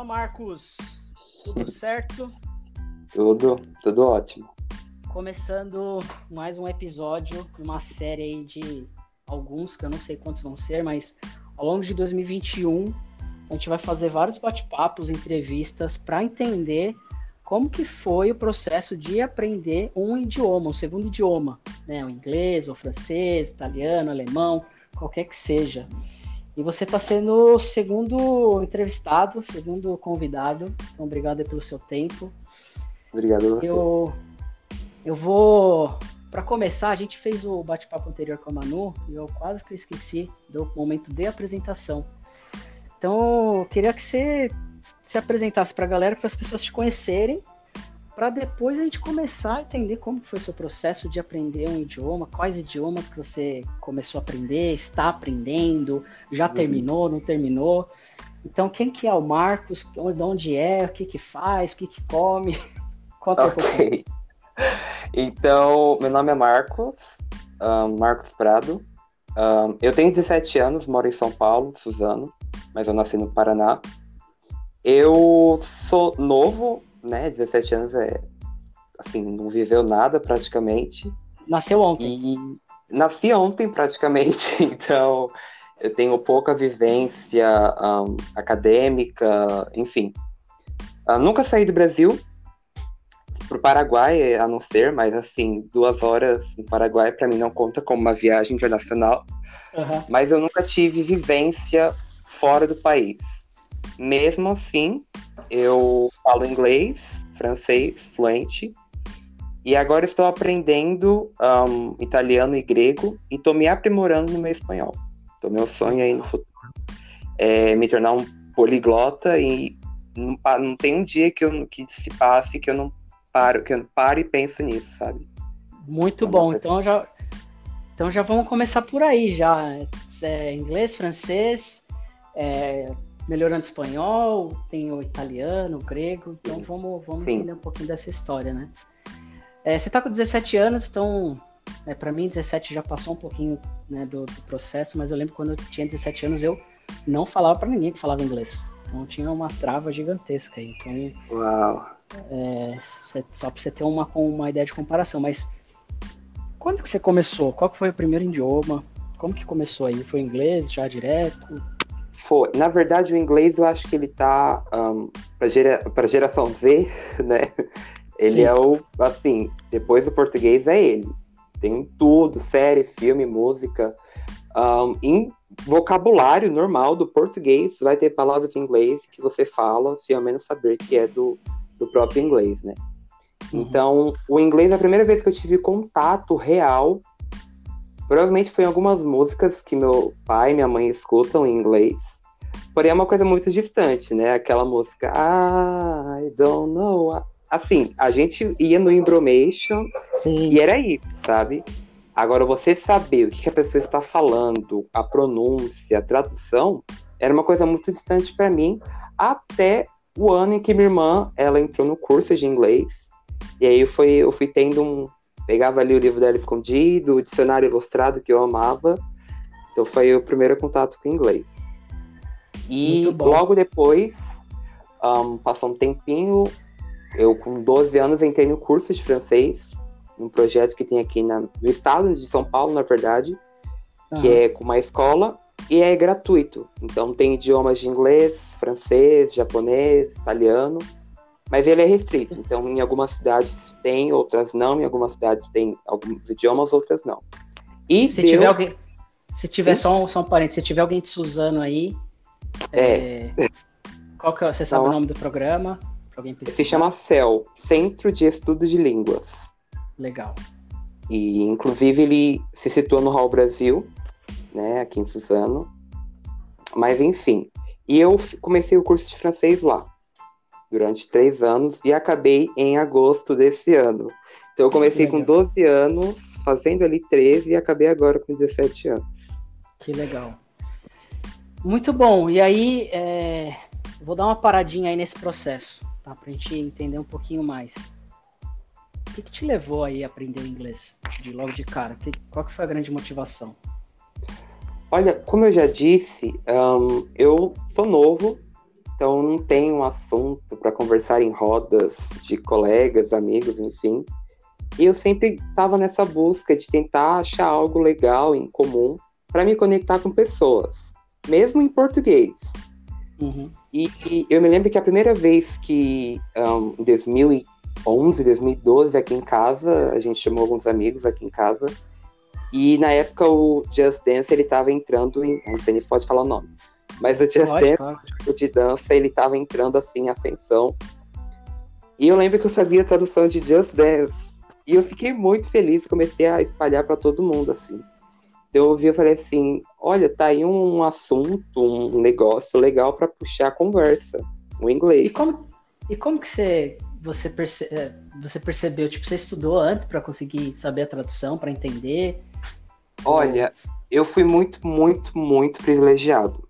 Fala, Marcos. Tudo certo? Tudo, tudo ótimo. Começando mais um episódio, uma série aí de alguns, que eu não sei quantos vão ser, mas ao longo de 2021 a gente vai fazer vários bate-papos, entrevistas para entender como que foi o processo de aprender um idioma, um segundo idioma, né? O inglês, o francês, italiano, alemão, qualquer que seja. E você está sendo o segundo entrevistado, segundo convidado. Então, obrigado pelo seu tempo. Obrigado a você. Eu, eu vou. Para começar, a gente fez o bate-papo anterior com a Manu e eu quase que esqueci do momento de apresentação. Então, eu queria que você se apresentasse para a galera, para as pessoas te conhecerem, para depois a gente começar a entender como foi o seu processo de aprender um idioma, quais idiomas que você começou a aprender, está aprendendo, já uhum. terminou, não terminou. Então, quem que é o Marcos? De onde é? O que que faz? O que que come? Conta ok. Então, meu nome é Marcos, um, Marcos Prado. Um, eu tenho 17 anos, moro em São Paulo, Suzano, mas eu nasci no Paraná. Eu sou novo, né? 17 anos é. Assim, não viveu nada praticamente. Nasceu ontem. E nasci ontem praticamente, então eu tenho pouca vivência um, acadêmica, enfim. Uh, nunca saí do Brasil, para o Paraguai, a não ser, mas assim, duas horas no Paraguai para mim não conta como uma viagem internacional. Uhum. Mas eu nunca tive vivência fora do país. Mesmo assim, eu falo inglês, francês, fluente. E agora estou aprendendo um, italiano e grego e estou me aprimorando no meu espanhol. Então, meu sonho aí no futuro é me tornar um poliglota e não, não tem um dia que, eu, que se passe que eu não paro, que eu paro e penso nisso, sabe? Muito é bom. Então já, então já vamos começar por aí já. É, inglês, francês, é, melhorando espanhol, tem o italiano, o grego, então vamos, vamos entender um pouquinho dessa história, né? É, você está com 17 anos, então, é, para mim 17 já passou um pouquinho né, do, do, processo, mas eu lembro quando eu tinha 17 anos eu não falava para ninguém que falava inglês, então tinha uma trava gigantesca aí, então... Uau! É, só para você ter uma, uma ideia de comparação, mas quando que você começou? Qual que foi o primeiro idioma? Como que começou aí? Foi inglês já direto? Na verdade, o inglês eu acho que ele tá um, para gera, geração Z, né? Ele Sim. é o, assim, depois do português é ele. Tem tudo, série, filme, música. Um, em vocabulário normal do português, vai ter palavras em inglês que você fala, se ao menos saber que é do, do próprio inglês, né? Uhum. Então, o inglês, a primeira vez que eu tive contato real Provavelmente foi em algumas músicas que meu pai e minha mãe escutam em inglês. Porém, é uma coisa muito distante, né? Aquela música I don't know. Assim, a gente ia no Embromation e era isso, sabe? Agora, você saber o que a pessoa está falando, a pronúncia, a tradução, era uma coisa muito distante para mim, até o ano em que minha irmã ela entrou no curso de inglês. E aí foi, eu fui tendo um. Pegava ali o livro dela escondido, o dicionário ilustrado que eu amava. Então foi o primeiro contato com inglês. E logo depois, um, passou um tempinho, eu com 12 anos entrei no curso de francês, um projeto que tem aqui na, no estado de São Paulo, na verdade, uhum. que é com uma escola e é gratuito. Então tem idiomas de inglês, francês, japonês, italiano, mas ele é restrito. Então em algumas cidades tem, outras não. Em algumas cidades tem alguns idiomas, outras não. E se deu... tiver alguém, se tiver só um, só um parente, se tiver alguém de Suzano aí, é. é. Qual que é, você sabe Não. o nome do programa? Se chama CEL, Centro de Estudos de Línguas. Legal. E, inclusive, ele se situa no Hall Brasil, né, aqui em Suzano. Mas, enfim. E eu comecei o curso de francês lá, durante três anos, e acabei em agosto desse ano. Então, eu comecei com 12 anos, fazendo ali 13, e acabei agora com 17 anos. Que legal. Muito bom. E aí, é... vou dar uma paradinha aí nesse processo, tá? Pra gente entender um pouquinho mais. O que, que te levou aí a aprender inglês de logo de cara? Que, qual que foi a grande motivação? Olha, como eu já disse, um, eu sou novo, então não tem um assunto para conversar em rodas de colegas, amigos, enfim. E eu sempre estava nessa busca de tentar achar algo legal em comum para me conectar com pessoas, mesmo em português. Uhum. E, e, eu me lembro que a primeira vez que, um, em 2011, 2012, aqui em casa, a gente chamou alguns amigos aqui em casa, e na época o Just Dance ele estava entrando em. Não sei nem se pode falar o nome. Mas o Just Dance, o de dança, ele tava entrando assim em ascensão. E eu lembro que eu sabia a tradução de Just Dance. E eu fiquei muito feliz, comecei a espalhar para todo mundo, assim. Eu ouvi e falei assim: olha, tá aí um assunto, um negócio legal para puxar a conversa, o inglês. E como, e como que você, você, perce, é, você percebeu? Tipo, você estudou antes para conseguir saber a tradução, para entender? Olha, eu fui muito, muito, muito privilegiado.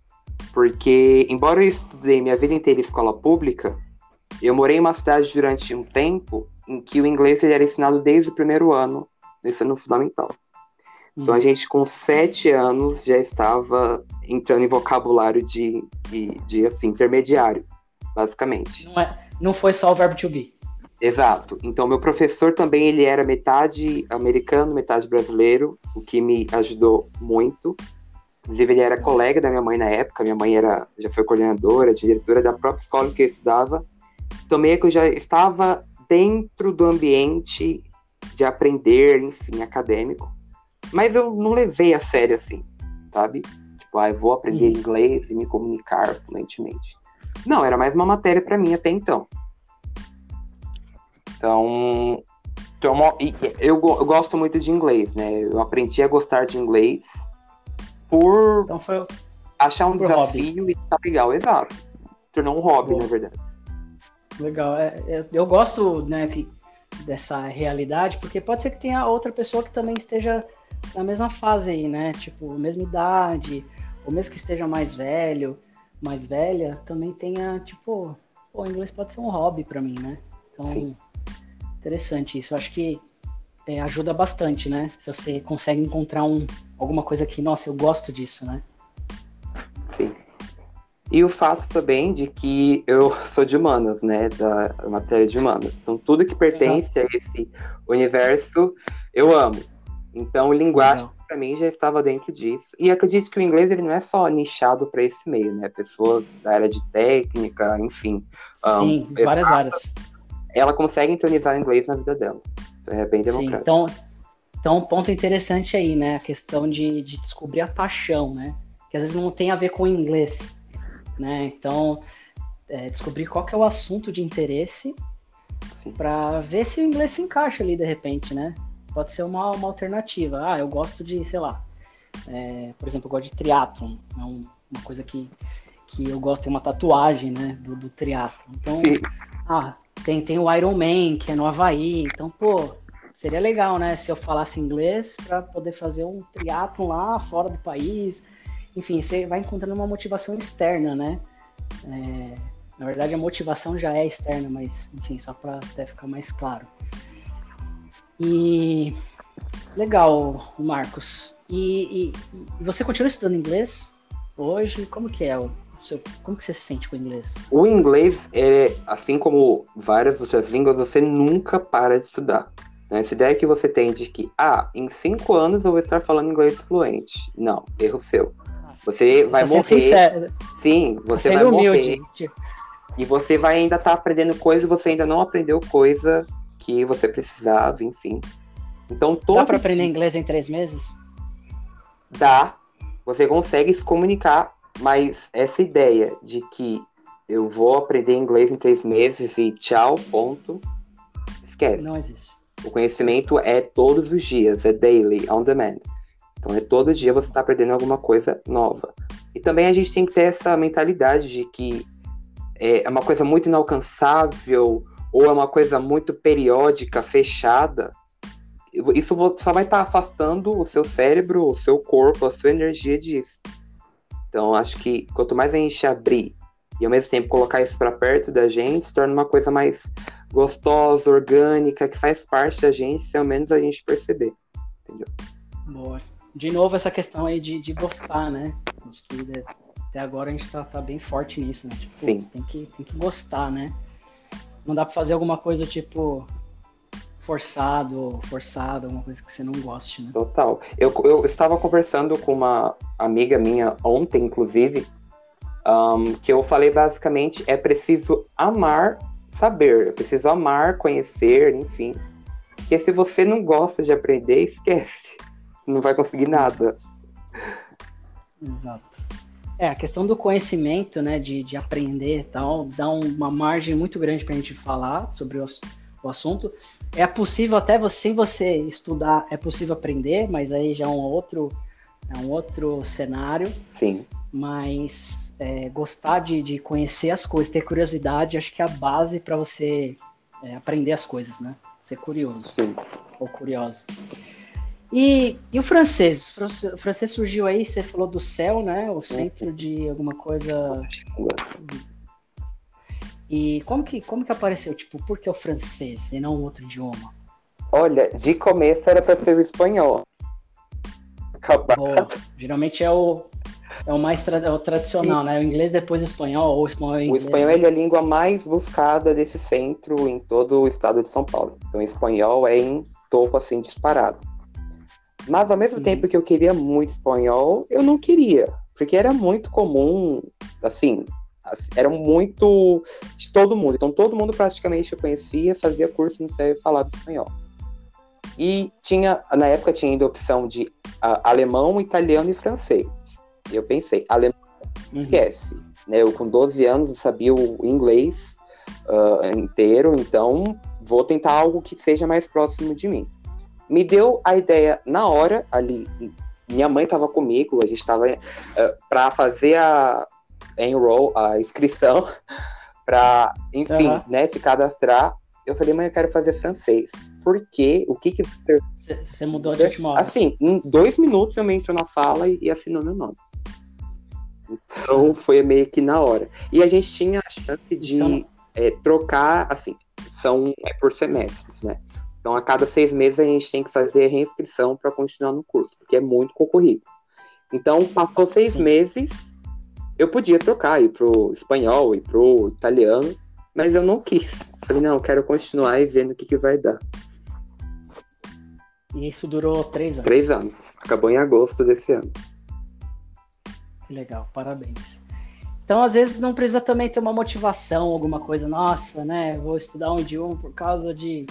Porque, embora eu estudei minha vida inteira em escola pública, eu morei em uma cidade durante um tempo em que o inglês ele era ensinado desde o primeiro ano, nesse ano fundamental. Então a gente, com sete anos, já estava entrando em vocabulário de, de, de assim, intermediário, basicamente. Não, é, não foi só o verbo to be. Exato. Então, meu professor também ele era metade americano, metade brasileiro, o que me ajudou muito. Inclusive, ele era colega da minha mãe na época. Minha mãe era, já foi coordenadora, diretora da própria escola que eu estudava. Então, meio que eu já estava dentro do ambiente de aprender, enfim, acadêmico. Mas eu não levei a sério assim, sabe? Tipo, ah, eu vou aprender uhum. inglês e me comunicar fluentemente. Não, era mais uma matéria para mim até então. Então, então eu, eu gosto muito de inglês, né? Eu aprendi a gostar de inglês por então foi... achar um desafio hobby. e tá legal, exato. Tornou um hobby, Boa. na verdade. Legal. É, é, eu gosto né, que, dessa realidade, porque pode ser que tenha outra pessoa que também esteja na mesma fase aí, né? Tipo, mesma idade, ou mesmo que esteja mais velho, mais velha, também tenha, tipo, o inglês pode ser um hobby para mim, né? Então, Sim. interessante isso. Eu acho que é, ajuda bastante, né? Se você consegue encontrar um, alguma coisa que, nossa, eu gosto disso, né? Sim. E o fato também de que eu sou de humanas, né? Da matéria de humanas. Então, tudo que pertence uhum. a esse universo, eu amo. Então, linguagem, para mim, já estava dentro disso. E acredito que o inglês ele não é só nichado para esse meio, né? Pessoas da área de técnica, enfim. Sim, um, várias áreas. Ela consegue entronizar o inglês na vida dela. Então é bem democrático. Sim, então, então, um ponto interessante aí, né? A questão de, de descobrir a paixão, né? Que às vezes não tem a ver com o inglês, né? Então, é, descobrir qual que é o assunto de interesse para ver se o inglês se encaixa ali de repente, né? Pode ser uma, uma alternativa. Ah, eu gosto de, sei lá, é, por exemplo, eu gosto de triatlon. É um, uma coisa que, que eu gosto, tem uma tatuagem, né, do, do triatlon. Então, ah, tem, tem o Iron Man, que é no Havaí. Então, pô, seria legal, né, se eu falasse inglês para poder fazer um triatlon lá fora do país. Enfim, você vai encontrando uma motivação externa, né? É, na verdade, a motivação já é externa, mas, enfim, só para até ficar mais claro. E legal, Marcos. E, e, e, você continua estudando inglês hoje? Como que é o seu, como que você se sente com o inglês? O inglês é, assim como várias outras línguas, você nunca para de estudar. Né? Essa ideia que você tem de que, ah, em cinco anos eu vou estar falando inglês fluente. Não, erro seu. Você, você vai tá morrer. Sim, você vai humilde. morrer. E você vai ainda estar tá aprendendo coisa e você ainda não aprendeu coisa que você precisava, enfim. Então todo Dá para aprender inglês em três meses? Dá. Você consegue se comunicar, mas essa ideia de que eu vou aprender inglês em três meses e tchau, ponto, esquece. Não existe. O conhecimento é todos os dias, é daily, on demand. Então é todo dia você está aprendendo alguma coisa nova. E também a gente tem que ter essa mentalidade de que é uma coisa muito inalcançável, ou é uma coisa muito periódica, fechada, isso só vai estar tá afastando o seu cérebro, o seu corpo, a sua energia disso. Então, acho que quanto mais a gente abrir e ao mesmo tempo colocar isso para perto da gente, se torna uma coisa mais gostosa, orgânica, que faz parte da gente, se ao menos a gente perceber. Entendeu? Boa. De novo, essa questão aí de, de gostar, né? Acho que Até agora a gente tá, tá bem forte nisso, né? Tipo, Sim. tem que, tem que gostar, né? Não dá pra fazer alguma coisa tipo forçado, forçado, alguma coisa que você não goste, né? Total. Eu, eu estava conversando com uma amiga minha ontem, inclusive, um, que eu falei basicamente é preciso amar saber, é preciso amar, conhecer, enfim. Porque se você não gosta de aprender, esquece. Não vai conseguir nada. Exato. É, a questão do conhecimento, né, de, de aprender e tal, dá uma margem muito grande para a gente falar sobre o, o, assunto. É possível até você, sem você estudar, é possível aprender, mas aí já é um outro, é um outro cenário. Sim. Mas é, gostar de, de conhecer as coisas, ter curiosidade, acho que é a base para você é, aprender as coisas, né? Ser curioso. Sim. Ou curioso. E, e o francês? O francês surgiu aí, você falou do céu, né? O centro de alguma coisa. E como que, como que apareceu? Tipo, por que o francês e não outro idioma? Olha, de começo era para ser o espanhol. Boa. Geralmente é o, é o mais tra é o tradicional, Sim. né? O inglês depois o espanhol, ou o espanhol é inglês. O espanhol é a língua mais buscada desse centro em todo o estado de São Paulo. Então, o espanhol é em topo, assim, disparado. Mas ao mesmo uhum. tempo que eu queria muito espanhol, eu não queria, porque era muito comum, assim, era muito de todo mundo. Então todo mundo praticamente eu conhecia, fazia curso no céu e falava espanhol. E tinha, na época tinha ainda a opção de uh, alemão, italiano e francês. E eu pensei, alemão, uhum. esquece. Né? Eu com 12 anos sabia o inglês uh, inteiro, então vou tentar algo que seja mais próximo de mim me deu a ideia na hora ali. Minha mãe estava comigo, a gente estava uh, eh, para fazer a enroll, a inscrição, para, enfim, uhum. né, se cadastrar. Eu falei, mãe, eu quero fazer francês. Por quê? O que que. Você mudou de última hora. Assim, em dois minutos eu me entro na sala e, e assinou meu nome. Então foi meio que na hora. E a gente tinha a chance de então... é, trocar, assim, são é por semestres, né? Então, a cada seis meses, a gente tem que fazer reinscrição para continuar no curso, porque é muito concorrido. Então, passou seis Sim. meses, eu podia trocar, ir pro espanhol, ir pro italiano, mas eu não quis. Falei, não, quero continuar e vendo o que, que vai dar. E isso durou três anos? Três anos. Acabou em agosto desse ano. Legal, parabéns. Então, às vezes, não precisa também ter uma motivação, alguma coisa, nossa, né? Vou estudar um idioma por causa de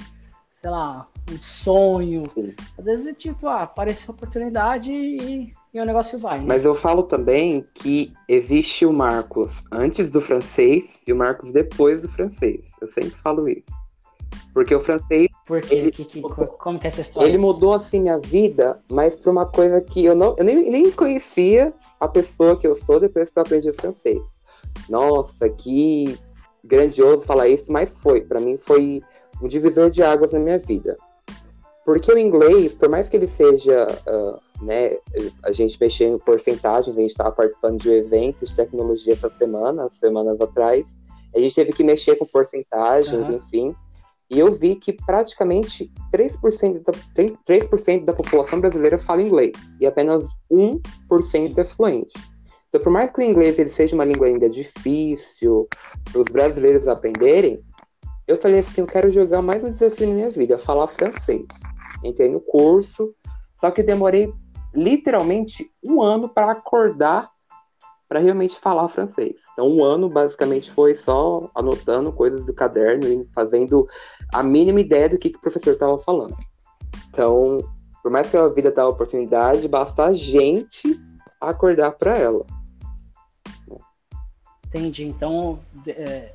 sei lá, um sonho. Sim. Às vezes é tipo, ah, aparece a oportunidade e, e o negócio vai. Né? Mas eu falo também que existe o Marcos antes do francês e o Marcos depois do francês. Eu sempre falo isso. Porque o francês. Por quê? Ele, que, que, como que é essa história? Ele mudou assim minha vida, mas para uma coisa que eu não. Eu nem, nem conhecia a pessoa que eu sou depois que eu aprendi o francês. Nossa, que grandioso falar isso, mas foi. Para mim foi um divisor de águas na minha vida. Porque o inglês, por mais que ele seja, uh, né, a gente mexer em porcentagens, a gente estava participando de um evento de tecnologia essa semana, semanas atrás, a gente teve que mexer com porcentagens, uhum. enfim, e eu vi que praticamente 3% da, 3% da população brasileira fala inglês, e apenas 1% é fluente. Então, por mais que o inglês ele seja uma língua ainda difícil para os brasileiros aprenderem, eu falei assim, eu quero jogar mais um desafio na minha vida, falar francês. Entrei no curso, só que demorei literalmente um ano para acordar para realmente falar francês. Então, um ano basicamente foi só anotando coisas do caderno e fazendo a mínima ideia do que, que o professor estava falando. Então, por mais que a vida dá oportunidade, basta a gente acordar para ela. Entendi. Então, é,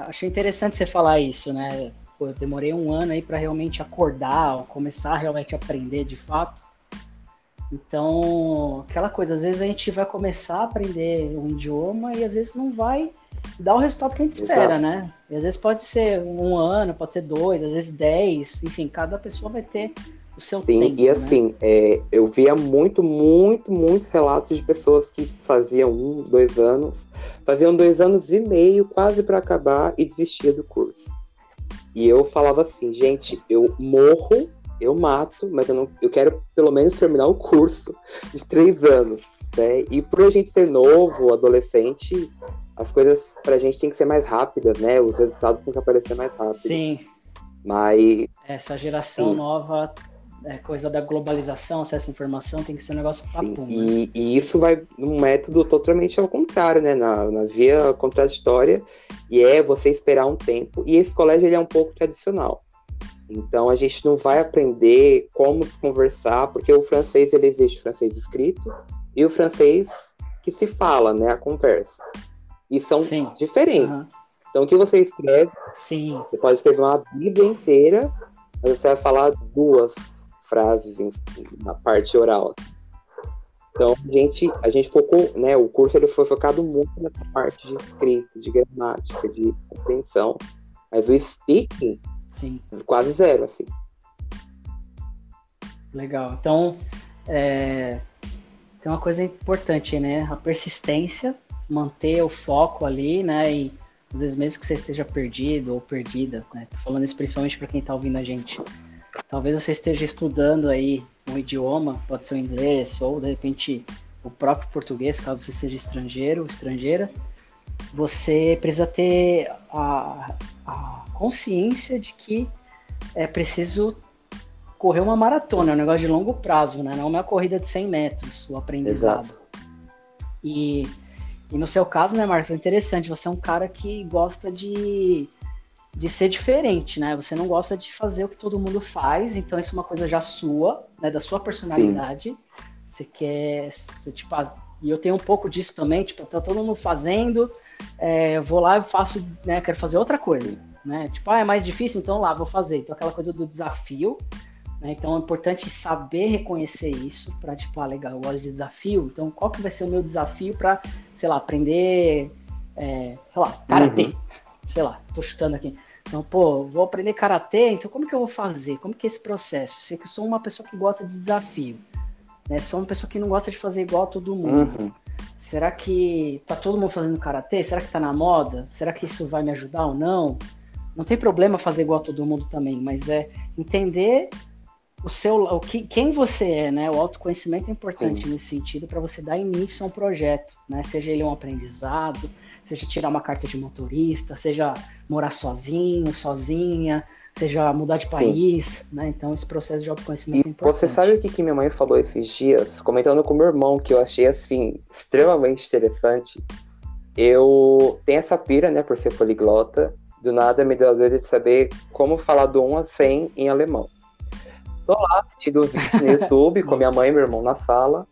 achei interessante você falar isso, né? Pô, eu demorei um ano aí para realmente acordar, começar a realmente aprender de fato. Então, aquela coisa, às vezes a gente vai começar a aprender um idioma e às vezes não vai dar o resultado que a gente espera, Exato. né? E às vezes pode ser um ano, pode ser dois, às vezes dez, enfim, cada pessoa vai ter o seu Sim, tempo. e assim, né? é, eu via muito, muito, muitos relatos de pessoas que faziam um, dois anos, faziam dois anos e meio quase para acabar e desistia do curso. E eu falava assim, gente, eu morro, eu mato, mas eu, não, eu quero pelo menos terminar o curso de três anos. Né? E por a gente ser novo, adolescente, as coisas pra gente tem que ser mais rápidas, né? Os resultados têm que aparecer mais rápido. Sim. Mas. Essa geração sim. nova, é, coisa da globalização, acesso à informação, tem que ser um negócio papum. E, né? e, isso vai num método totalmente ao contrário, né? Na, na via contraditória, e é você esperar um tempo. E esse colégio ele é um pouco tradicional. Então a gente não vai aprender como se conversar, porque o francês ele existe o francês escrito e o francês que se fala, né? A conversa. E são Sim. diferentes. Uhum. Então, o que você escreve, Sim. você pode escrever uma Bíblia inteira, mas você vai falar duas frases em, na parte oral. Então, a gente, a gente focou, né? O curso ele foi focado muito nessa parte de escrita, de gramática, de compreensão. Mas o speaking, Sim. quase zero, assim. Legal. Então, é, tem uma coisa importante, né? A persistência manter o foco ali, né? E às vezes mesmo que você esteja perdido ou perdida, né? Tô falando isso principalmente para quem está ouvindo a gente. Talvez você esteja estudando aí um idioma, pode ser o inglês ou de repente o próprio português, caso você seja estrangeiro ou estrangeira. Você precisa ter a, a consciência de que é preciso correr uma maratona, é um negócio de longo prazo, né? Não é uma corrida de 100 metros, o aprendizado. Exato. E e no seu caso, né, Marcos, é interessante, você é um cara que gosta de, de ser diferente, né? Você não gosta de fazer o que todo mundo faz, então isso é uma coisa já sua, né, da sua personalidade. Sim. Você quer, você, tipo, ah, e eu tenho um pouco disso também, tipo, tá todo mundo fazendo, é, eu vou lá e faço, né, quero fazer outra coisa, né? Tipo, ah, é mais difícil, então lá, vou fazer. Então aquela coisa do desafio, né? Então é importante saber reconhecer isso para tipo, ah, legal, eu gosto de desafio. Então qual que vai ser o meu desafio para, sei lá, aprender, é, sei lá, karatê. Uhum. Sei lá, tô chutando aqui. Então, pô, vou aprender karatê, então como que eu vou fazer? Como que é esse processo? Sei que eu sou uma pessoa que gosta de desafio. Né? Sou uma pessoa que não gosta de fazer igual a todo mundo. Uhum. Será que tá todo mundo fazendo karatê? Será que tá na moda? Será que isso vai me ajudar ou não? Não tem problema fazer igual a todo mundo também, mas é entender o seu, o que, quem você é, né? O autoconhecimento é importante Sim. nesse sentido para você dar início a um projeto, né? Seja ele um aprendizado, seja tirar uma carta de motorista, seja morar sozinho, sozinha, seja mudar de país, né? Então esse processo de autoconhecimento e é importante. Você sabe o que, que minha mãe falou esses dias, comentando com meu irmão, que eu achei assim extremamente interessante. Eu tenho essa pira, né, por ser poliglota. Do nada me deu a ideia de saber como falar do 1 a 100 em alemão. Tô lá assistindo vídeos no YouTube com minha mãe e meu irmão na sala.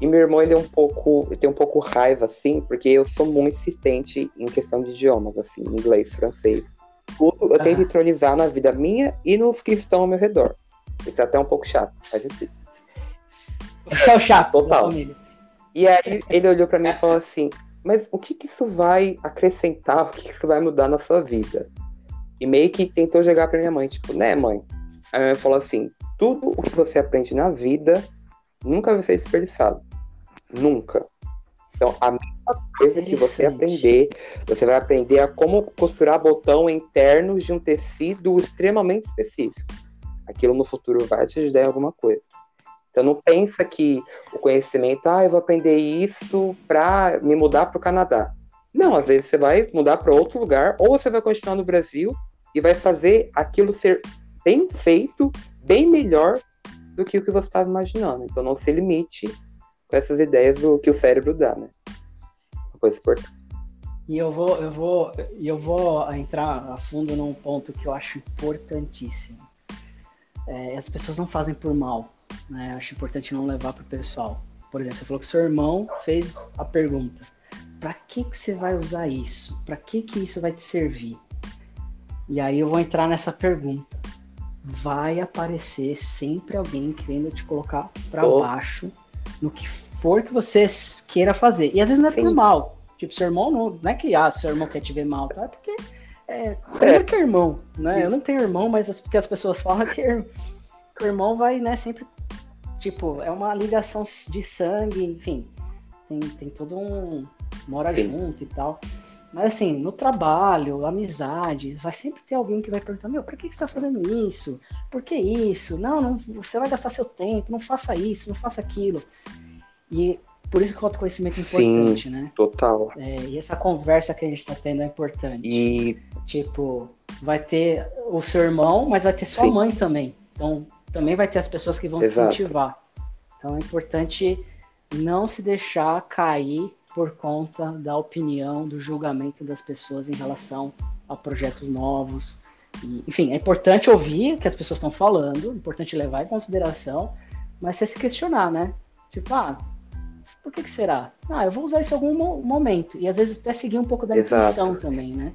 E meu irmão, ele é um pouco, tem um pouco raiva, assim, porque eu sou muito insistente em questão de idiomas, assim, inglês, francês. Tudo eu tento entronizar na vida minha e nos que estão ao meu redor. Isso é até um pouco chato, mas assim. Esse é o chato Total. E aí ele olhou para mim e falou assim, mas o que que isso vai acrescentar, o que que isso vai mudar na sua vida? E meio que tentou jogar pra minha mãe, tipo, né, mãe? A minha mãe falou assim: tudo o que você aprende na vida nunca vai ser desperdiçado. Nunca. Então, a mesma coisa que você aprender, você vai aprender a como costurar botão interno de um tecido extremamente específico. Aquilo no futuro vai te ajudar em alguma coisa. Então, não pensa que o conhecimento, ah, eu vou aprender isso para me mudar para o Canadá. Não, às vezes você vai mudar para outro lugar, ou você vai continuar no Brasil e vai fazer aquilo ser bem feito, bem melhor do que o que você estava imaginando. Então não se limite com essas ideias do que o cérebro dá, né? Uma coisa importante. E eu vou, eu vou, eu vou entrar a fundo num ponto que eu acho importantíssimo. É, as pessoas não fazem por mal, né? Eu acho importante não levar para o pessoal. Por exemplo, você falou que seu irmão fez a pergunta: para que que você vai usar isso? Para que que isso vai te servir? E aí eu vou entrar nessa pergunta vai aparecer sempre alguém querendo te colocar para oh. baixo no que for que você queira fazer. E às vezes não é Sim. por mal. Tipo, seu irmão não, não é que ah, seu irmão quer te ver mal, tá? É porque é, é. que é irmão, né? Eu não tenho irmão, mas as, porque as pessoas falam que, que o irmão vai, né, sempre tipo, é uma ligação de sangue, enfim. Tem, tem todo um mora Sim. junto e tal. Mas assim, no trabalho, amizade, vai sempre ter alguém que vai perguntar, meu, por que, que você está fazendo isso? Por que isso? Não, não, você vai gastar seu tempo, não faça isso, não faça aquilo. E por isso que o autoconhecimento é importante, Sim, né? Total. É, e essa conversa que a gente está tendo é importante. E Tipo, vai ter o seu irmão, mas vai ter sua Sim. mãe também. Então, também vai ter as pessoas que vão Exato. te incentivar. Então, é importante não se deixar cair por conta da opinião, do julgamento das pessoas em relação a projetos novos. E, enfim, é importante ouvir o que as pessoas estão falando, é importante levar em consideração, mas você se questionar, né? Tipo, ah, por que, que será? Ah, eu vou usar isso em algum mo- momento. E às vezes até seguir um pouco da intuição também, né?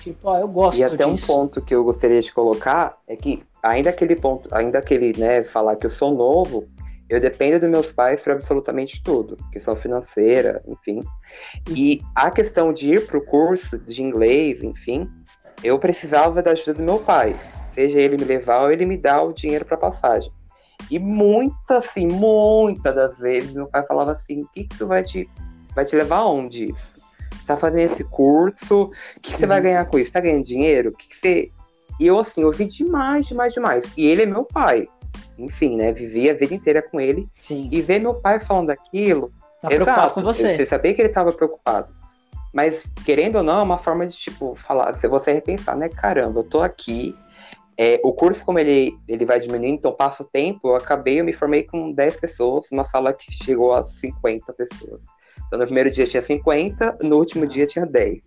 Tipo, ó, eu gosto E até um disso. ponto que eu gostaria de colocar é que ainda aquele ponto, ainda aquele, né, falar que eu sou novo, eu dependo dos meus pais para absolutamente tudo, questão financeira, enfim. E a questão de ir para o curso de inglês, enfim, eu precisava da ajuda do meu pai, seja ele me levar ou ele me dar o dinheiro para passagem. E muitas, assim, muitas das vezes meu pai falava assim: o que, que isso vai te, vai te levar aonde isso? Você tá fazendo esse curso, o que, que você vai ganhar com isso? Tá ganhando dinheiro? O que, que você. E eu, assim, ouvi demais, demais, demais. E ele é meu pai. Enfim, né? Vivi a vida inteira com ele. Sim. E ver meu pai falando aquilo. Tá preocupado exato, com você. Você sabia que ele tava preocupado. Mas, querendo ou não, é uma forma de, tipo, falar, se você repensar, né? Caramba, eu tô aqui. É, o curso, como ele, ele vai diminuindo, então passa o tempo, eu acabei, eu me formei com 10 pessoas, numa sala que chegou a 50 pessoas. Então, no primeiro dia tinha 50, no último dia tinha 10.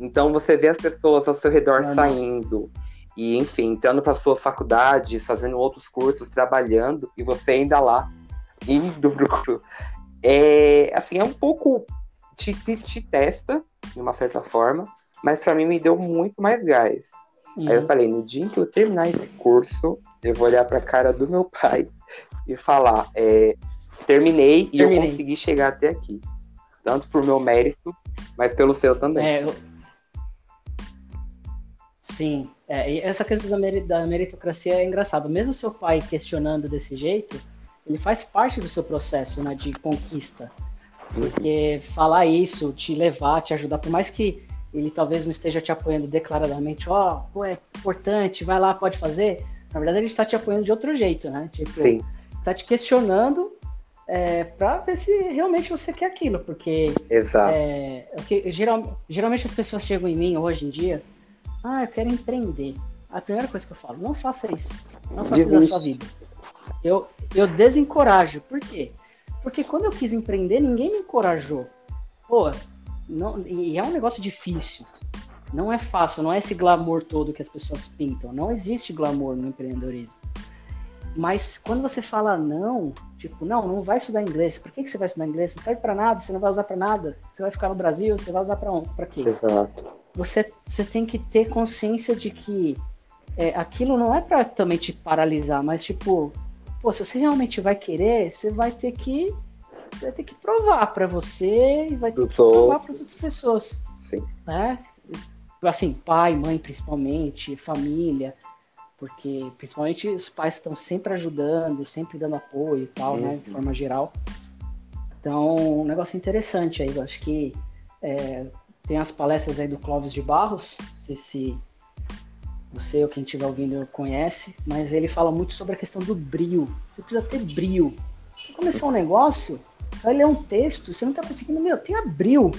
Então, você vê as pessoas ao seu redor Normal. saindo, e, enfim, entrando para suas faculdades, fazendo outros cursos, trabalhando, e você ainda lá, indo pro. É, assim, é um pouco. Te, te, te testa, de uma certa forma, mas para mim me deu muito mais gás. Aí eu Uhum. falei, no dia em que eu terminar esse curso, eu vou olhar pra cara do meu pai e falar, é, terminei e eu Terminei. consegui chegar até aqui. Tanto por meu mérito, mas pelo seu também. É, eu- Sim, é, e essa questão da, meri- da meritocracia é engraçado. Mesmo seu pai questionando desse jeito, ele faz parte do seu processo né, de conquista. Porque falar isso, te levar, te ajudar, por mais que ele talvez não esteja te apoiando declaradamente, ó, pô, é importante, vai lá, pode fazer. Na verdade, ele está te apoiando de outro jeito, né? Tipo, Sim, tá te questionando é, para ver se realmente você quer aquilo, porque exato. é, geral, geralmente as pessoas chegam em mim hoje em dia, ah, eu quero empreender. A primeira coisa que eu falo, não faça isso. Não faça isso na sua vida. Eu, eu desencorajo. Por quê? Porque quando eu quis empreender, ninguém me encorajou. Pô, não, e é um negócio difícil. Não é fácil, não é esse glamour todo que as pessoas pintam. Não existe glamour no empreendedorismo. Mas quando você fala não, tipo, não, não vai estudar inglês. Por que, que você vai estudar inglês? Não serve pra nada, você não vai usar pra nada. Você vai ficar no Brasil, você vai usar onde? Pra quê? Exato. Você, você tem que ter consciência de que é, aquilo não é pra também te paralisar, mas tipo, pô, se você realmente vai querer, você vai ter que vai ter que provar pra você e vai ter que provar para outras pessoas Sim. né? Assim, pai, mãe, principalmente, família, porque principalmente os pais estão sempre ajudando, sempre dando apoio e tal, né? De Uhum. forma geral. Então, um negócio interessante aí, eu acho que é, tem as palestras aí do Clóvis de Barros, não sei se você ou quem estiver ouvindo conhece, mas ele fala muito sobre a questão do brio. Você precisa ter brio. Pra começar um negócio, você vai ler um texto, você não tá conseguindo, meu, tenha brio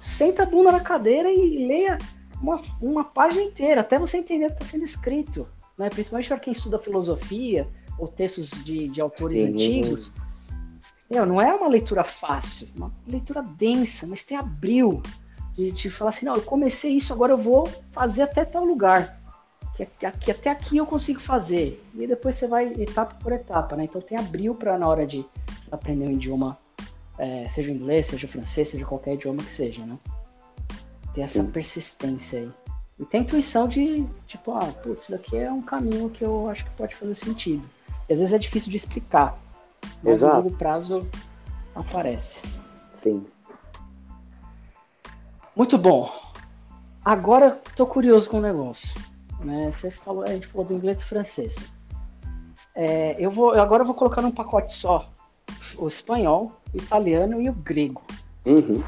senta a bunda na cadeira e leia uma, uma página inteira, até você entender o que está sendo escrito. Né? Principalmente para quem estuda filosofia ou textos de, de autores Sim. antigos. Meu, não é uma leitura fácil, é uma leitura densa, mas tem abril de, de falar assim, não, eu comecei isso, agora eu vou fazer até tal lugar. Que, que até aqui eu consigo fazer. E depois você vai etapa por etapa, né? Então tem abril para na hora de aprender um idioma é, seja o inglês, seja o francês, seja qualquer idioma que seja, né? Ter essa Sim. persistência aí. E tem a intuição de, tipo, ah, putz, isso daqui é um caminho que eu acho que pode fazer sentido. E às vezes é difícil de explicar, mas Exato. no longo prazo aparece. Sim. Muito bom. Agora tô curioso com o negócio. Né? Você falou, a gente falou do inglês e francês. É, eu vou, agora eu vou colocar num pacote só o espanhol, o italiano e o grego. Uhum.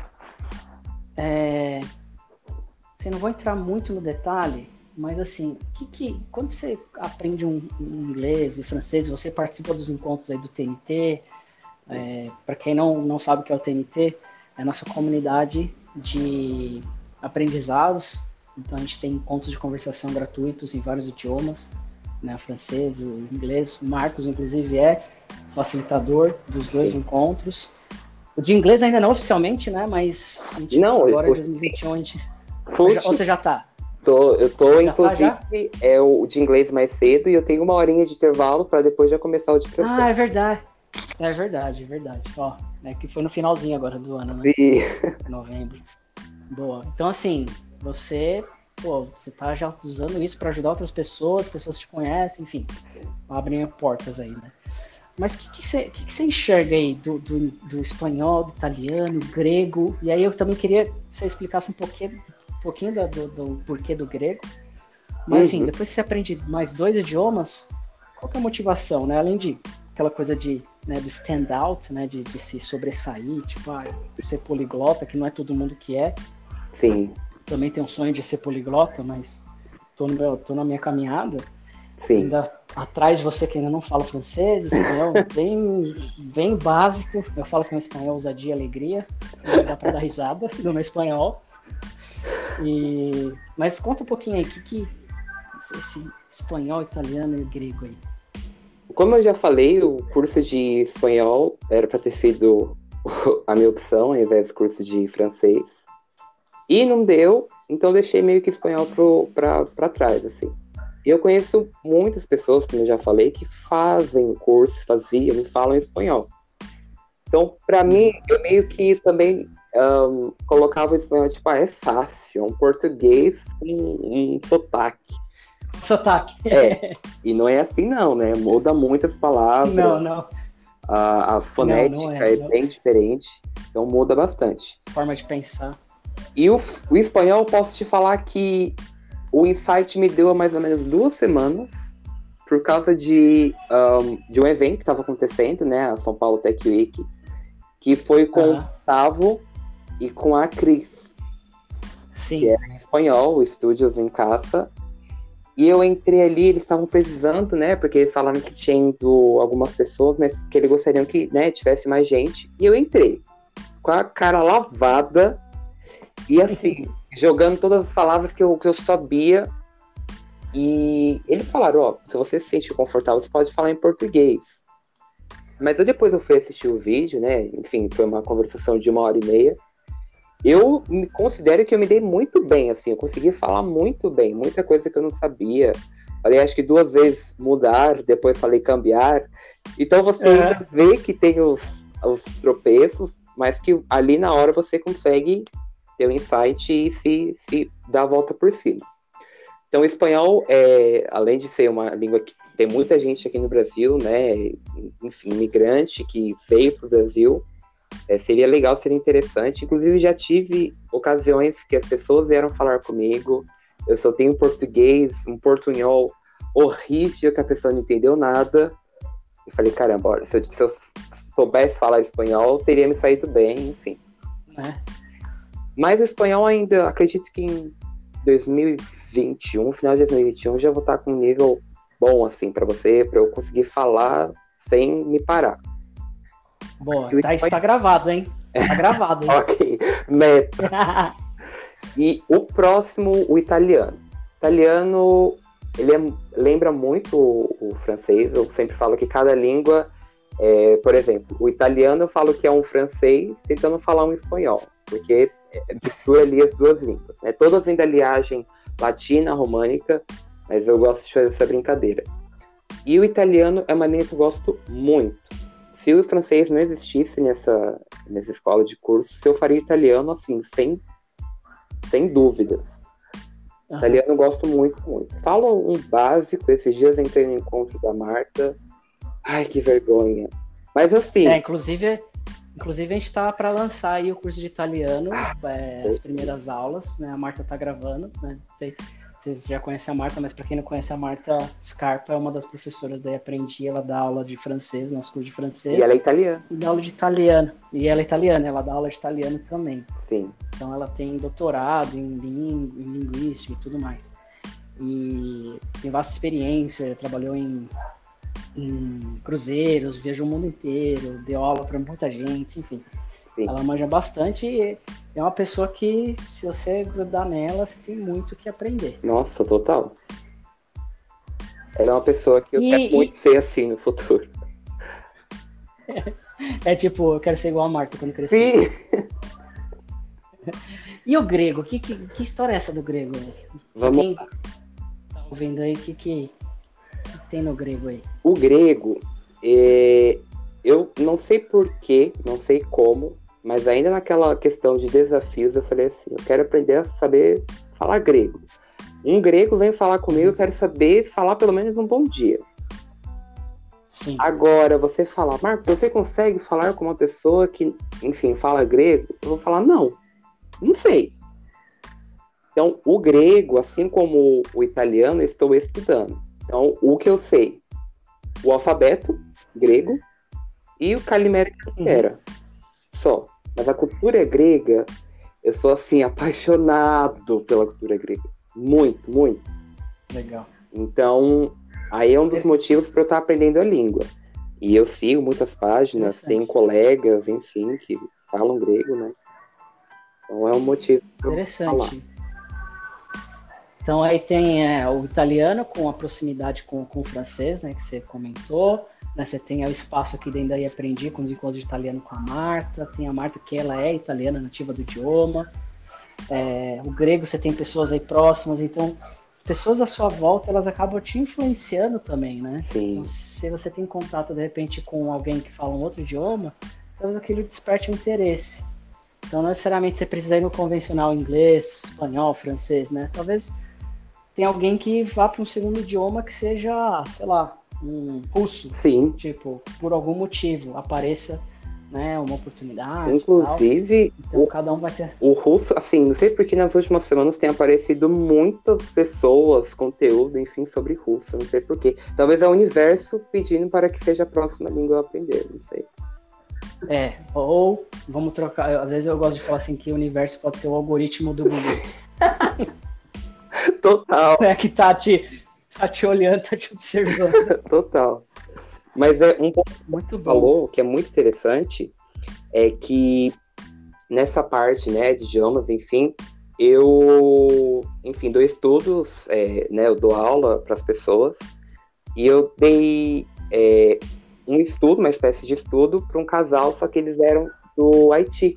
É, Você não vou entrar muito no detalhe, mas assim, que que, quando você aprende um, um inglês e francês, você participa dos encontros aí do TNT, É, Para quem não, não sabe o que é o TNT, é a nossa comunidade de aprendizados. Então a gente tem encontros de conversação gratuitos em vários idiomas, né? francês, o inglês. O Marcos, inclusive, é facilitador dos dois Sim. encontros. O de inglês ainda não oficialmente, né? Mas gente, não, agora em 2021 a gente. Ou você já tá? Tô, eu tô, já tá, inclusive, tá, é o de inglês mais cedo e eu tenho uma horinha de intervalo para depois já começar o de francês. Ah, é verdade. É verdade, é verdade. Ó, é que foi no finalzinho agora do ano, né? Sim. Novembro. Boa. Então, assim, você, pô, você tá já usando isso para ajudar outras pessoas, pessoas te conhecem, enfim, abrem portas aí, né? Mas o que, que, você, que, que você enxerga aí do, do, do, espanhol, do italiano, grego? E aí eu também queria que você explicasse um pouquinho, um pouquinho do, do porquê do grego. Mas assim, uhum. depois que você aprende mais dois idiomas, qual que é a motivação, né? Além de aquela coisa de, né, do stand-out, né? De, de, se sobressair, tipo, ah, ser poliglota, que não é todo mundo que é. Sim. Também tenho um sonho de ser poliglota, mas tô, no meu, tô na minha caminhada. Sim. Ainda atrás de você que ainda não fala francês, espanhol bem, bem básico. Eu falo que é um espanhol ousadia e alegria. Dá pra dar risada do meu espanhol. E... Mas conta um pouquinho aí, o que, que esse espanhol, italiano e grego aí? Como eu já falei, o curso de espanhol era para ter sido a minha opção, ao invés do curso de francês. E não deu, então deixei meio que espanhol para trás, assim. E eu conheço muitas pessoas, como eu já falei, que fazem o curso, faziam e falam espanhol. Então, para mim, eu meio que também um, colocava o espanhol, tipo, ah, é fácil, é um português com um sotaque. Sotaque. É, e não é assim não, né? Muda muitas palavras. Não, não. A, a fonética não, não é, é bem diferente, então muda bastante. Forma de pensar. E o, o espanhol, posso te falar que o insight me deu há mais ou menos duas semanas, por causa de, um, de um evento que estava acontecendo, né, a São Paulo Tech Week, que foi com uhum. o Gustavo e com a Cris. Sim. Que era em espanhol, Estúdios em Caça. E eu entrei ali, eles estavam precisando, né? Porque eles falaram que tinha algumas pessoas, mas que eles gostariam que né, tivesse mais gente. E eu entrei com a cara lavada e assim, jogando todas as palavras que eu, que eu sabia. E eles falaram, ó, se você se sente confortável, você pode falar em português. Mas eu depois eu fui assistir o vídeo, né? Enfim, foi uma conversação de uma hora e meia. Eu me considero que eu me dei muito bem, assim, eu consegui falar muito bem, muita coisa que eu não sabia. Falei, acho que duas vezes mudar, depois falei cambiar. Então você é. vê que tem os, os tropeços, mas que ali na hora você consegue ter o um insight e se, se dar a volta por cima. Então, o espanhol, é, além de ser uma língua que tem muita gente aqui no Brasil, né, enfim, imigrante que veio para o Brasil, é, seria legal, seria interessante. Inclusive, já tive ocasiões que as pessoas vieram falar comigo. Eu só tenho português, um portunhol horrível que a pessoa não entendeu nada. E falei, caramba, olha, se eu, se eu soubesse falar espanhol, teria me saído bem, enfim. É. Mas o espanhol ainda, acredito que em 2021, final de 2021, já vou estar com um nível bom, assim, para você, para eu conseguir falar sem me parar. Boa, tá, isso tá gravado, hein? Tá gravado, hein? ok, meta. e o próximo, o italiano. O italiano, ele é, lembra muito o, o francês, eu sempre falo que cada língua é, por exemplo, o italiano eu falo que é um francês tentando falar um espanhol, porque mistura ali as duas línguas. Né? Todas vêm da linhagem latina, românica, mas eu gosto de fazer essa brincadeira. E o italiano é uma língua que eu gosto muito. Se o francês não existisse nessa, nessa escola de curso, eu faria italiano assim, sem, sem dúvidas. Uhum. Italiano eu gosto muito, muito. Falo um básico, esses dias entrei no encontro da Marta. Ai, que vergonha. Mas assim. É, inclusive, Inclusive, a gente está para lançar aí o curso de italiano, ah, é, as primeiras aulas, né? A Marta está gravando, né? Sei, vocês já conhecem a Marta, mas para quem não conhece a Marta Scarpa é uma das professoras daí Aprendi, ela dá aula de francês, nosso curso de francês. E ela é italiana. E dá aula de italiano. E ela é italiana, ela dá aula de italiano também. Sim. Então ela tem doutorado em, ling em linguística e tudo mais. E tem vasta experiência, trabalhou em em cruzeiros, viajou o mundo inteiro, deu aula para muita gente, enfim. Sim. Ela manja bastante e é uma pessoa que, se você grudar nela, você tem muito que aprender. Nossa, total. Ela é uma pessoa que eu e, quero muito ser assim no futuro. É, é, tipo, eu quero ser igual a Marta quando crescer. Sim. E o grego? Que, que, que história é essa do grego? Vamos quem tá ouvindo aí, o que, que, que, tem no grego aí? O grego, é... eu não sei porquê, não sei como, mas ainda naquela questão de desafios, eu falei assim: eu quero aprender a saber falar grego. Um grego vem falar comigo, eu quero saber falar pelo menos um bom dia. Sim. Agora, você falar, Marcos, você consegue falar com uma pessoa que, enfim, fala grego? Eu vou falar, não, não sei. Então, o grego, assim como o italiano, eu estou estudando. Então, o que eu sei? O alfabeto grego e o calimera uhum. Só. Mas a cultura grega, eu sou assim, apaixonado pela cultura grega. Muito, muito. Legal. Então, aí é um dos motivos para eu estar aprendendo a língua. E eu sigo muitas páginas, tenho colegas, enfim, que falam grego, né? Então é um motivo. Interessante. Então aí tem é, o italiano com a proximidade com, com o francês, né, que você comentou. Né, você tem o espaço aqui dentro aí Aprendi com os encontros de italiano com a Marta. Tem a Marta que ela é italiana, nativa do idioma. É, o grego você tem pessoas aí próximas, então as pessoas à sua volta elas acabam te influenciando também, né? Sim. Então, se você tem contato de repente com alguém que fala um outro idioma, talvez aquilo desperte um interesse. Então, não necessariamente você precisa ir no convencional inglês, espanhol, francês, né? Talvez tenha alguém que vá para um segundo idioma que seja, sei lá, um russo. Sim. Tipo, por algum motivo apareça né, uma oportunidade. Inclusive, então, o, cada um vai ter. O russo, assim, não sei porque nas últimas semanas tem aparecido muitas pessoas, conteúdo, enfim, sobre russo. Não sei porquê. Talvez é o universo pedindo para que seja a próxima língua a aprender, não sei. É, ou vamos trocar. Às vezes eu gosto de falar assim que o universo pode ser o algoritmo do Google. Total. É que tá te, tá te olhando, tá te observando. Total. Mas é um ponto muito que falou que é muito interessante é que nessa parte, né, de idiomas, enfim, eu, enfim, dou estudos, é, né, eu dou aula para as pessoas e eu dei é, um estudo, uma espécie de estudo, para um casal, só que eles eram do Haiti.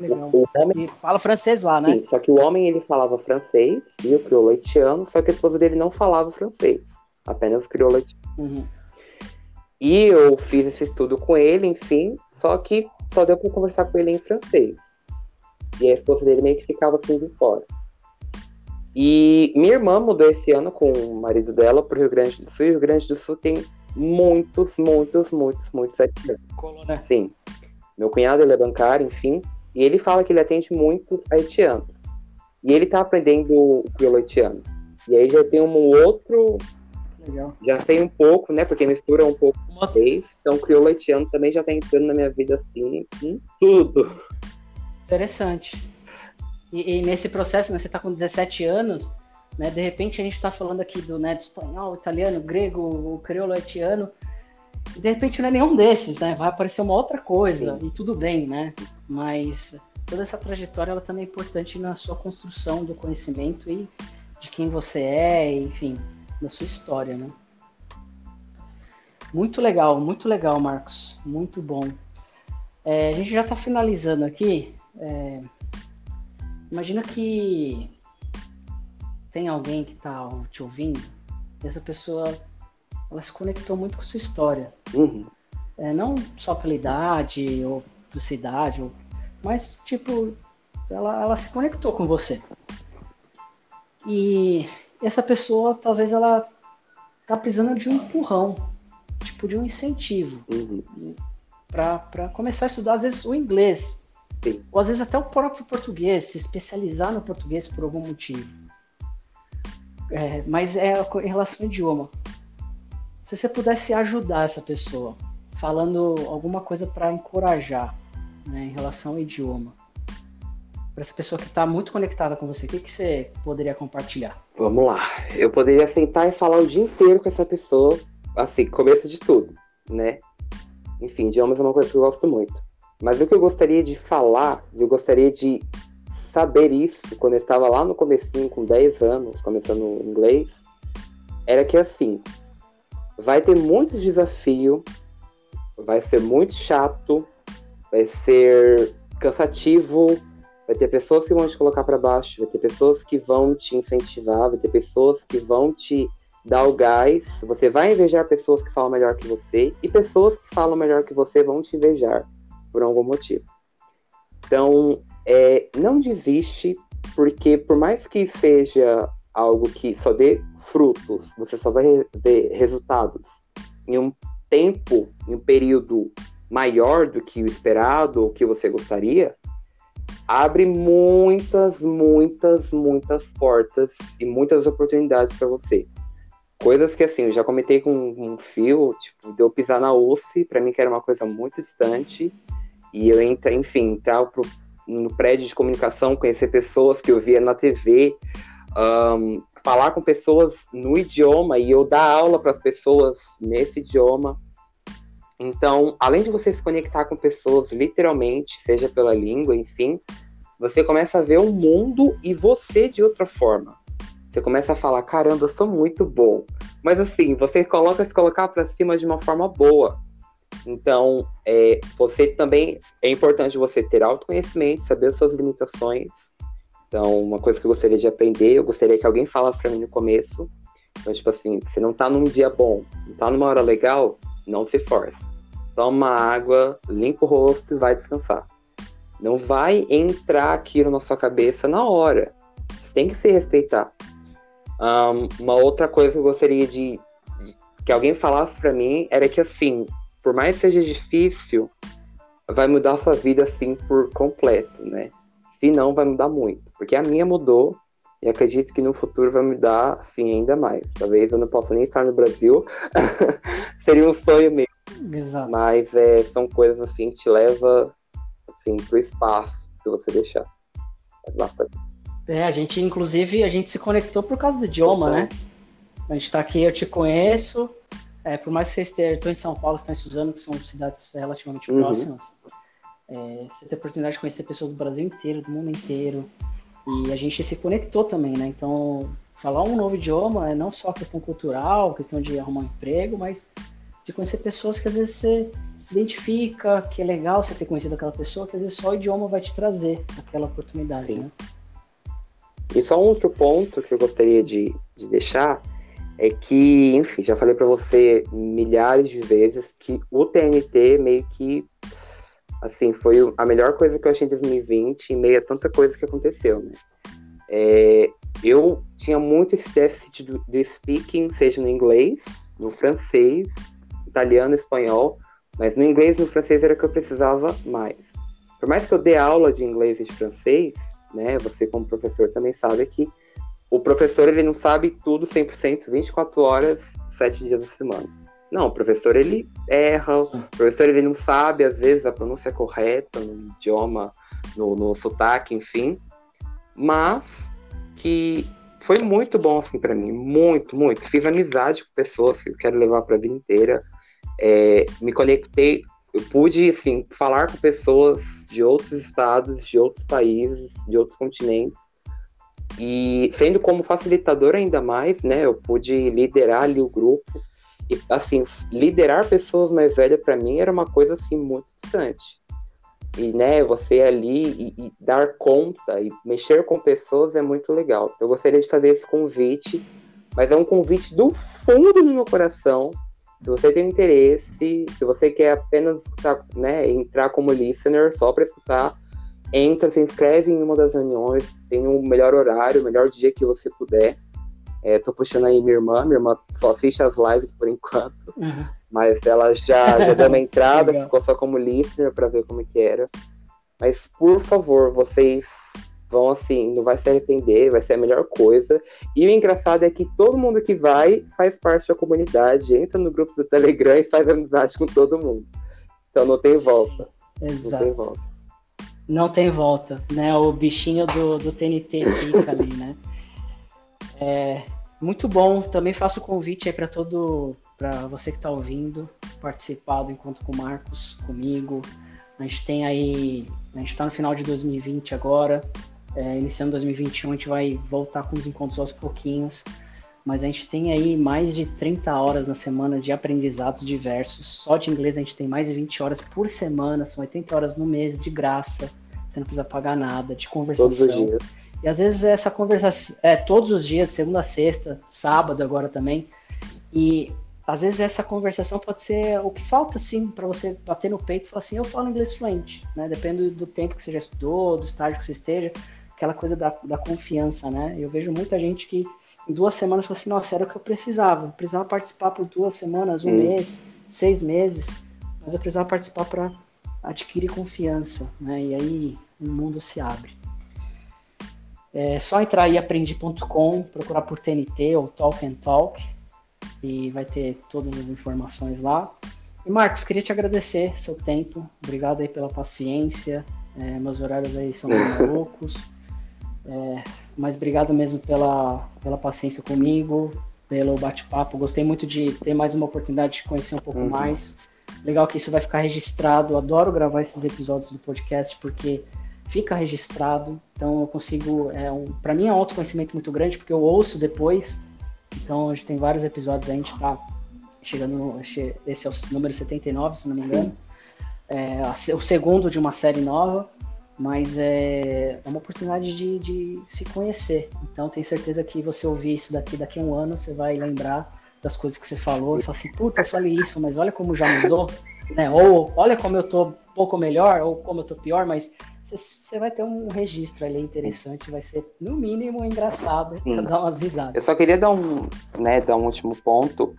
Legal. O homem... E fala francês lá, né? Sim, só que o homem ele falava francês e o crioulo haitiano, só que a esposa dele não falava francês, apenas crioulo haitiano. Uhum. E eu fiz esse estudo com ele, enfim, só que só deu para conversar com ele em francês. E a esposa dele meio que ficava assim de fora. E minha irmã mudou esse ano com o marido dela para o Rio Grande do Sul. E o Rio Grande do Sul tem muitos, muitos, muitos, muitos haitianos. Colônia. Sim. Meu cunhado, ele é bancário, enfim, e ele fala que ele atende muitos haitianos. E ele tá aprendendo o crioulo haitiano. E aí já tem um outro... Legal. Já sei um pouco, né, porque mistura um pouco com vez. Então o crioulo haitiano também já tá entrando na minha vida, assim, em tudo. Interessante. E, e nesse processo, né, você tá com 17 anos, né? De repente a gente está falando aqui do, né, do espanhol, italiano, grego, o crioulo haitiano, e de repente não é nenhum desses, né? Vai aparecer uma outra coisa Sim. e tudo bem, né? Mas toda essa trajetória ela também é importante na sua construção do conhecimento e de quem você é, enfim, da sua história, né? Muito legal, muito legal, Marcos. Muito bom. É, a gente já está finalizando aqui. É, imagina que tem alguém que está te ouvindo e essa pessoa ela se conectou muito com sua história. Uhum. É, não só pela idade ou cidade, ou, mas tipo, ela, ela se conectou com você. E essa pessoa talvez ela tá precisando de um empurrão, tipo de um incentivo uhum. para começar a estudar às vezes o inglês, Sim. ou às vezes até o próprio português, se especializar no português por algum motivo. É, mas é em relação ao idioma. Se você pudesse ajudar essa pessoa, falando alguma coisa para encorajar né, em relação ao idioma, para essa pessoa que está muito conectada com você, o que, que você poderia compartilhar? Vamos lá. Eu poderia sentar e falar o dia inteiro com essa pessoa, assim, começo de tudo, né? Enfim, idiomas é uma coisa que eu gosto muito. Mas o que eu gostaria de falar, eu gostaria de saber isso quando eu estava lá no comecinho, com 10 anos, começando inglês, era que assim, vai ter muito desafio, vai ser muito chato, vai ser cansativo, vai ter pessoas que vão te colocar para baixo, vai ter pessoas que vão te incentivar, vai ter pessoas que vão te dar o gás. Você vai invejar pessoas que falam melhor que você e pessoas que falam melhor que você vão te invejar por algum motivo. Então, é, não desiste, porque por mais que seja algo que só dê frutos, você só vai ver resultados em um tempo, em um período maior do que o esperado ou que você gostaria, abre muitas, muitas, muitas portas e muitas oportunidades para você. Coisas que, assim, eu já comentei com um fio, tipo, de eu pisar na UCI, para mim que era uma coisa muito distante, e eu, entra, enfim, entrar pro, no prédio de comunicação, conhecer pessoas que eu via na TV, um, falar com pessoas no idioma e eu dar aula para as pessoas nesse idioma. Então, além de você se conectar com pessoas literalmente, seja pela língua, enfim, você começa a ver o mundo e você de outra forma. Você começa a falar, caramba, eu sou muito bom. Mas assim, você coloca se colocar para cima de uma forma boa. Então, é, você também é importante você ter autoconhecimento, saber as suas limitações. Então, uma coisa que eu gostaria de aprender, eu gostaria que alguém falasse para mim no começo. Então, tipo assim, se não tá num dia bom, não tá numa hora legal, não se force. Toma água, limpa o rosto e vai descansar. Não vai entrar aquilo na sua cabeça na hora. Você tem que se respeitar. Um, uma outra coisa que eu gostaria de, de que alguém falasse para mim era que assim, por mais que seja difícil, vai mudar a sua vida assim por completo, né? Se não, vai mudar muito. Porque a minha mudou e acredito que no futuro vai mudar assim ainda mais. Talvez eu não possa nem estar no Brasil. Seria um sonho mesmo. Exato. Mas é, são coisas assim que te leva assim, pro espaço se você deixar. É bastante. É, a gente, inclusive, a gente se conectou por causa do idioma, né? A gente tá aqui, eu te conheço. É, por mais que você esteja em São Paulo, você está em Suzano, que são cidades relativamente uhum. próximas, é, você tem a oportunidade de conhecer pessoas do Brasil inteiro, do mundo inteiro. E a gente se conectou também, né? Então, falar um novo idioma é não só questão cultural, questão de arrumar um emprego, mas de conhecer pessoas que às vezes você se identifica, que é legal você ter conhecido aquela pessoa, que às vezes só o idioma vai te trazer aquela oportunidade, Sim. né? E só um outro ponto que eu gostaria de, de deixar é que, enfim, já falei para você milhares de vezes que o TNT meio que, assim, foi a melhor coisa que eu achei em 2020 em meio a tanta coisa que aconteceu, né? É, eu tinha muito esse déficit do, do speaking, seja no inglês, no francês, italiano, espanhol, mas no inglês e no francês era que eu precisava mais. Por mais que eu dê aula de inglês e de francês, né, você como professor também sabe que o professor ele não sabe tudo 100%, 24 horas, 7 dias da semana. Não, o professor ele erra, Sim. o professor ele não sabe às vezes a pronúncia correta no idioma, no, no sotaque, enfim. Mas que foi muito bom assim para mim, muito, muito. Fiz amizade com pessoas que eu quero levar para a vida inteira. É, me conectei, eu pude assim falar com pessoas de outros estados, de outros países, de outros continentes e sendo como facilitador ainda mais, né, eu pude liderar ali o grupo. E assim, liderar pessoas mais velhas para mim era uma coisa assim muito distante. E né, você ali e, e, dar conta e mexer com pessoas é muito legal. Eu gostaria de fazer esse convite, mas é um convite do fundo do meu coração. Se você tem interesse, se você quer apenas escutar, né, entrar como listener só para escutar, entra, se inscreve em uma das reuniões, tem o um melhor horário, o melhor dia que você puder. É, tô puxando aí minha irmã, minha irmã só assiste as lives por enquanto, uhum. mas ela já, já deu uma entrada, ficou só como listener para ver como que era. Mas por favor, vocês vão assim, não vai se arrepender, vai ser a melhor coisa. E o engraçado é que todo mundo que vai faz parte da comunidade, entra no grupo do Telegram e faz amizade com todo mundo. Então não tem volta. Exato. Não tem volta. Não tem volta, né? O bichinho do, do TNT fica ali, né? É, muito bom. Também faço o convite aí para todo, para você que está ouvindo, participar do encontro com o Marcos, comigo. A gente tem aí, a gente está no final de 2020 agora, é, iniciando 2021 a gente vai voltar com os encontros aos pouquinhos, mas a gente tem aí mais de 30 horas na semana de aprendizados diversos. Só de inglês a gente tem mais de 20 horas por semana, são 80 horas no mês de graça, você não precisa pagar nada, de conversação. Todos os dias. E às vezes essa conversação é todos os dias, segunda a sexta, sábado agora também. E às vezes essa conversação pode ser o que falta, sim, para você bater no peito e falar assim: eu falo inglês fluente, né? Depende do tempo que você já estudou, do estágio que você esteja, aquela coisa da, da confiança, né? Eu vejo muita gente que em duas semanas fala assim: nossa, era o que eu precisava. Eu precisava participar por duas semanas, um hum. mês, seis meses, mas eu precisava participar para adquirir confiança, né? E aí o mundo se abre. É só entrar aí aprendi.com, procurar por TNT ou Talk and Talk e vai ter todas as informações lá. E Marcos, queria te agradecer seu tempo, obrigado aí pela paciência, é, meus horários aí são malucos, é, mas obrigado mesmo pela, pela paciência comigo, pelo bate-papo, gostei muito de ter mais uma oportunidade de conhecer um pouco uhum. mais. Legal que isso vai ficar registrado, adoro gravar esses episódios do podcast porque fica registrado, então eu consigo, é um, para mim é um autoconhecimento muito grande, porque eu ouço depois, então a gente tem vários episódios, a gente está chegando, no, esse é o número 79, se não me engano, é, o segundo de uma série nova, mas é, é uma oportunidade de, de se conhecer, então tenho certeza que você ouvir isso daqui, daqui a um ano, você vai lembrar das coisas que você falou e falar assim, puta, eu falei isso, mas olha como já mudou, né? Ou olha como eu tô um pouco melhor, ou como eu tô pior, mas você vai ter um registro ali interessante, vai ser no mínimo engraçado para dar umas risadas. Eu só queria dar um, né, dar um último ponto.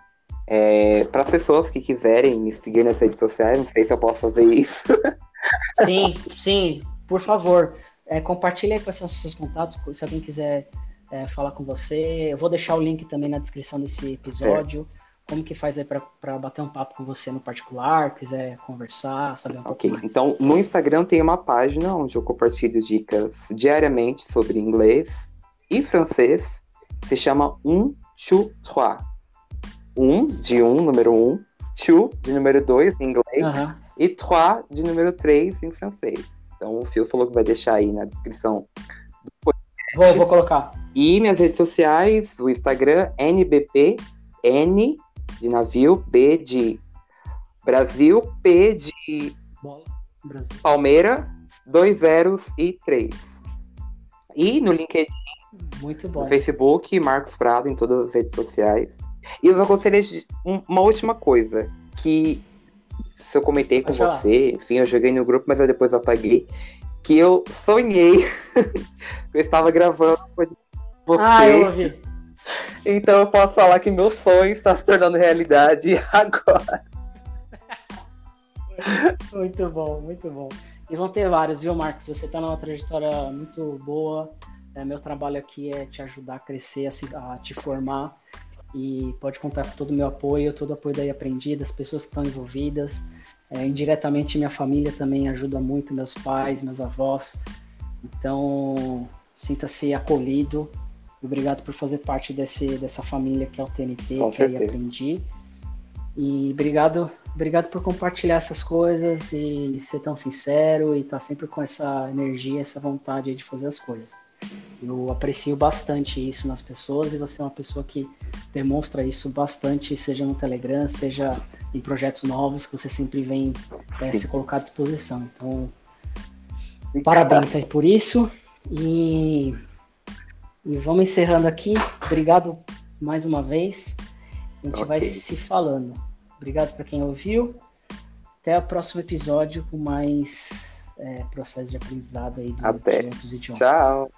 É, para as pessoas que quiserem me seguir nas redes sociais, não sei se eu posso fazer isso. Sim, sim, por favor. É, compartilhe aí quais são os seus contatos, se alguém quiser é, falar com você. Eu vou deixar o link também na descrição desse episódio. É como que faz aí para bater um papo com você no particular, quiser conversar, saber um Ok, então no Instagram tem uma página onde eu compartilho dicas diariamente sobre inglês e francês. Se chama Um Chu Trois. Um de um, número um, Chu de número dois em inglês uhum. e Trois de número três em francês. Então o Fio falou que vai deixar aí na descrição do podcast. Vou, vou colocar. E minhas redes sociais, o Instagram, NBP, N de navio, B de Brasil, P de Palmeira, dois zeros e três. E no LinkedIn, Muito bom. no Facebook, Marcos Prado em todas as redes sociais. E eu de uma última coisa, que se eu comentei com você, enfim, eu joguei no grupo, mas eu depois apaguei, que eu sonhei que eu estava gravando você. Ah, eu ouvi. Então eu posso falar que meu sonho está se tornando realidade agora. muito bom, muito bom. E vão ter vários, viu, Marcos? Você está numa trajetória muito boa. É, meu trabalho aqui é te ajudar a crescer, a, se, a te formar. E pode contar com todo o meu apoio, todo o apoio daí aprendido, as pessoas que estão envolvidas. É, indiretamente, minha família também ajuda muito, meus pais, meus avós. Então, sinta-se acolhido Obrigado por fazer parte desse, dessa família que é o TNT, Com que aí aprendi. E obrigado, obrigado por compartilhar essas coisas e ser tão sincero e estar tá sempre com essa energia, essa vontade de fazer as coisas. Eu aprecio bastante isso nas pessoas e você é uma pessoa que demonstra isso bastante, seja no Telegram, seja em projetos novos que você sempre vem é, se colocar à disposição. Então, parabéns aí por isso e e vamos encerrando aqui. Obrigado mais uma vez. A gente okay. vai se falando. Obrigado para quem ouviu. Até o próximo episódio com mais é, processo de aprendizado aí Até. outros idiomas. Tchau.